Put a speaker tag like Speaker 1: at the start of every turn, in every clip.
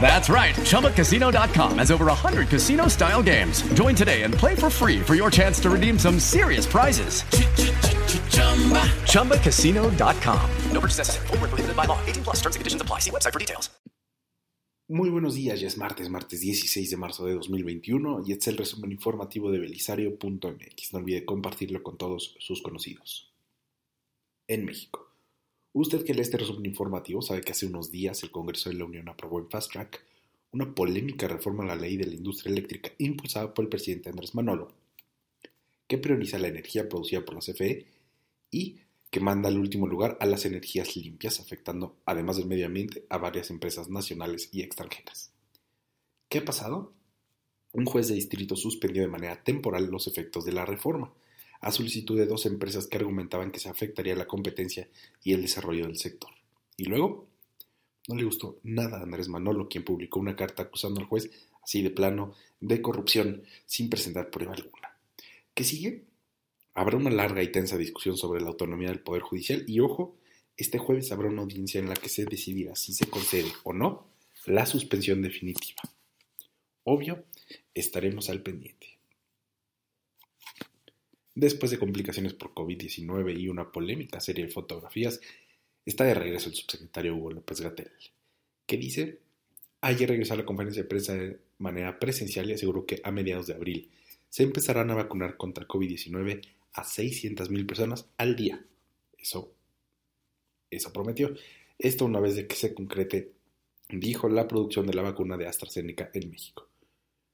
Speaker 1: That's right. ChumbaCasino.com has over 100 casino style games. Join today and play for free for your chance to redeem some serious prizes. ChumbaCasino.com. No purchase necessary. Full prohibited by law. 18 plus terms and conditions apply. See website for details.
Speaker 2: Muy buenos días. Ya es martes, martes 16 de marzo de 2021 y este es el resumen informativo de belisario.mx. No olvide compartirlo con todos sus conocidos. En México. Usted que lee este resumen informativo sabe que hace unos días el Congreso de la Unión aprobó en Fast Track una polémica reforma a la ley de la industria eléctrica impulsada por el presidente Andrés Manolo, que prioriza la energía producida por la CFE y que manda al último lugar a las energías limpias, afectando, además del medio ambiente, a varias empresas nacionales y extranjeras. ¿Qué ha pasado? Un juez de distrito suspendió de manera temporal los efectos de la reforma, a solicitud de dos empresas que argumentaban que se afectaría la competencia y el desarrollo del sector. Y luego, no le gustó nada a Andrés Manolo, quien publicó una carta acusando al juez, así de plano, de corrupción, sin presentar prueba alguna. ¿Qué sigue? Habrá una larga y tensa discusión sobre la autonomía del Poder Judicial y, ojo, este jueves habrá una audiencia en la que se decidirá si se concede o no la suspensión definitiva. Obvio, estaremos al pendiente. Después de complicaciones por COVID-19 y una polémica serie de fotografías, está de regreso el subsecretario Hugo López Gatel, que dice, ayer regresó a la conferencia de prensa de manera presencial y aseguró que a mediados de abril se empezarán a vacunar contra COVID-19 a 600.000 personas al día. Eso, eso prometió. Esto una vez de que se concrete, dijo la producción de la vacuna de AstraZeneca en México.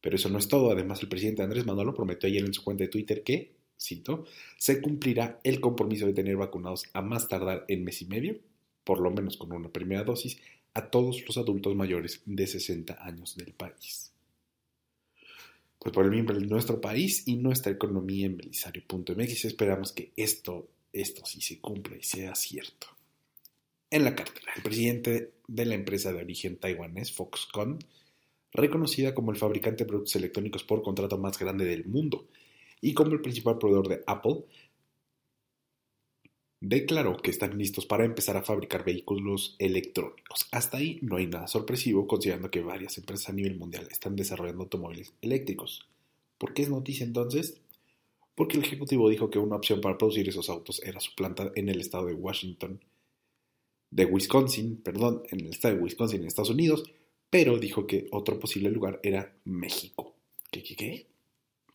Speaker 2: Pero eso no es todo. Además, el presidente Andrés Manuel prometió ayer en su cuenta de Twitter que se cumplirá el compromiso de tener vacunados a más tardar en mes y medio, por lo menos con una primera dosis, a todos los adultos mayores de 60 años del país. Pues por el bien de nuestro país y nuestra economía en belisario.mx esperamos que esto, esto sí se cumpla y sea cierto. En la cartera, el presidente de la empresa de origen taiwanés Foxconn, reconocida como el fabricante de productos electrónicos por contrato más grande del mundo, y como el principal proveedor de Apple, declaró que están listos para empezar a fabricar vehículos electrónicos. Hasta ahí no hay nada sorpresivo, considerando que varias empresas a nivel mundial están desarrollando automóviles eléctricos. ¿Por qué es noticia entonces? Porque el ejecutivo dijo que una opción para producir esos autos era su planta en el estado de Washington, de Wisconsin, perdón, en el estado de Wisconsin en Estados Unidos, pero dijo que otro posible lugar era México. ¿Qué, qué, qué?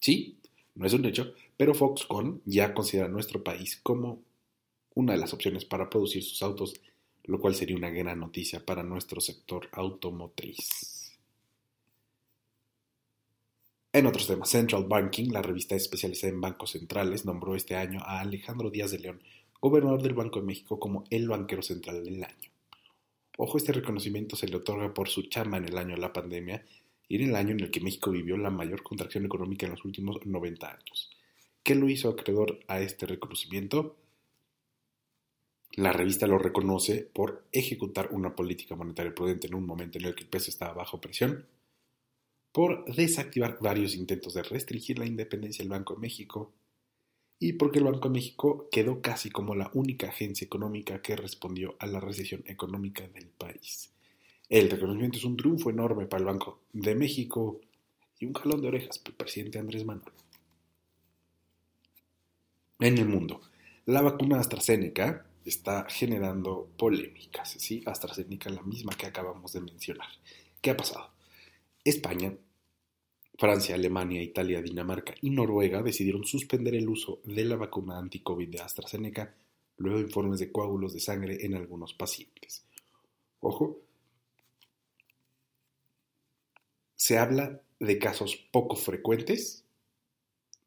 Speaker 2: Sí, no es un hecho, pero Foxconn ya considera nuestro país como una de las opciones para producir sus autos, lo cual sería una gran noticia para nuestro sector automotriz. En otros temas, Central Banking, la revista especializada en bancos centrales, nombró este año a Alejandro Díaz de León, gobernador del Banco de México, como el banquero central del año. Ojo, este reconocimiento se le otorga por su chamba en el año de la pandemia y en el año en el que México vivió la mayor contracción económica en los últimos 90 años. ¿Qué lo hizo acreedor a este reconocimiento? La revista lo reconoce por ejecutar una política monetaria prudente en un momento en el que el peso estaba bajo presión, por desactivar varios intentos de restringir la independencia del Banco de México y porque el Banco de México quedó casi como la única agencia económica que respondió a la recesión económica del país. El reconocimiento es un triunfo enorme para el Banco de México y un jalón de orejas para el presidente Andrés Manuel. En el mundo, la vacuna AstraZeneca está generando polémicas, ¿sí? AstraZeneca, la misma que acabamos de mencionar. ¿Qué ha pasado? España, Francia, Alemania, Italia, Dinamarca y Noruega decidieron suspender el uso de la vacuna anti-COVID de AstraZeneca luego de informes de coágulos de sangre en algunos pacientes. Ojo, se habla de casos poco frecuentes,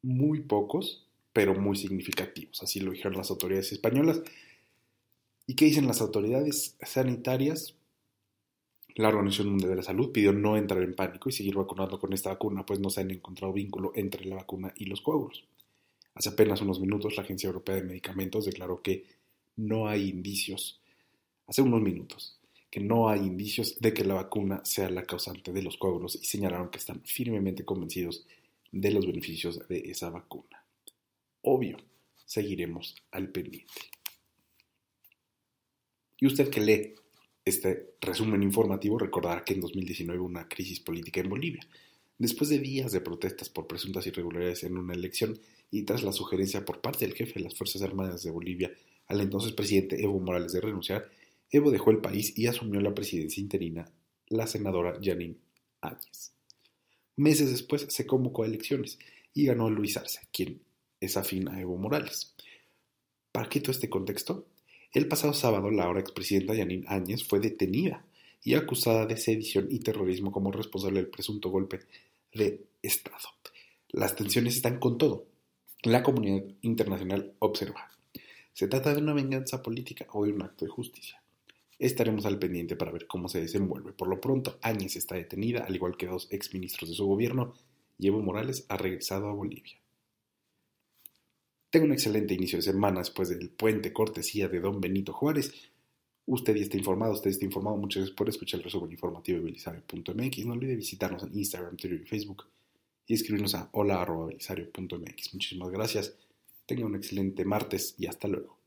Speaker 2: muy pocos, pero muy significativos. Así lo dijeron las autoridades españolas. ¿Y qué dicen las autoridades sanitarias? La Organización Mundial de la Salud pidió no entrar en pánico y seguir vacunando con esta vacuna, pues no se han encontrado vínculo entre la vacuna y los coágulos. Hace apenas unos minutos la Agencia Europea de Medicamentos declaró que no hay indicios, hace unos minutos, que no hay indicios de que la vacuna sea la causante de los coágulos y señalaron que están firmemente convencidos de los beneficios de esa vacuna. Obvio, seguiremos al pendiente. Y usted que lee este resumen informativo recordará que en 2019 hubo una crisis política en Bolivia. Después de días de protestas por presuntas irregularidades en una elección y tras la sugerencia por parte del jefe de las Fuerzas Armadas de Bolivia al entonces presidente Evo Morales de renunciar, Evo dejó el país y asumió la presidencia interina la senadora Janine Áñez. Meses después se convocó a elecciones y ganó Luis Arce, quien es afín a Evo Morales. ¿Para qué todo este contexto? El pasado sábado, la ahora expresidenta Yanine Áñez fue detenida y acusada de sedición y terrorismo como responsable del presunto golpe de Estado. Las tensiones están con todo. La comunidad internacional observa. ¿Se trata de una venganza política o de un acto de justicia? Estaremos al pendiente para ver cómo se desenvuelve. Por lo pronto, Áñez está detenida, al igual que dos exministros de su gobierno, y Evo Morales ha regresado a Bolivia. Tengo un excelente inicio de semana después del puente cortesía de don Benito Juárez. Usted ya está informado, usted está informado. Muchas gracias por escuchar el resumen informativo de belisario.mx. No olvide visitarnos en Instagram, Twitter y Facebook y escribirnos a hola.belisario.mx. Muchísimas gracias. Tenga un excelente martes y hasta luego.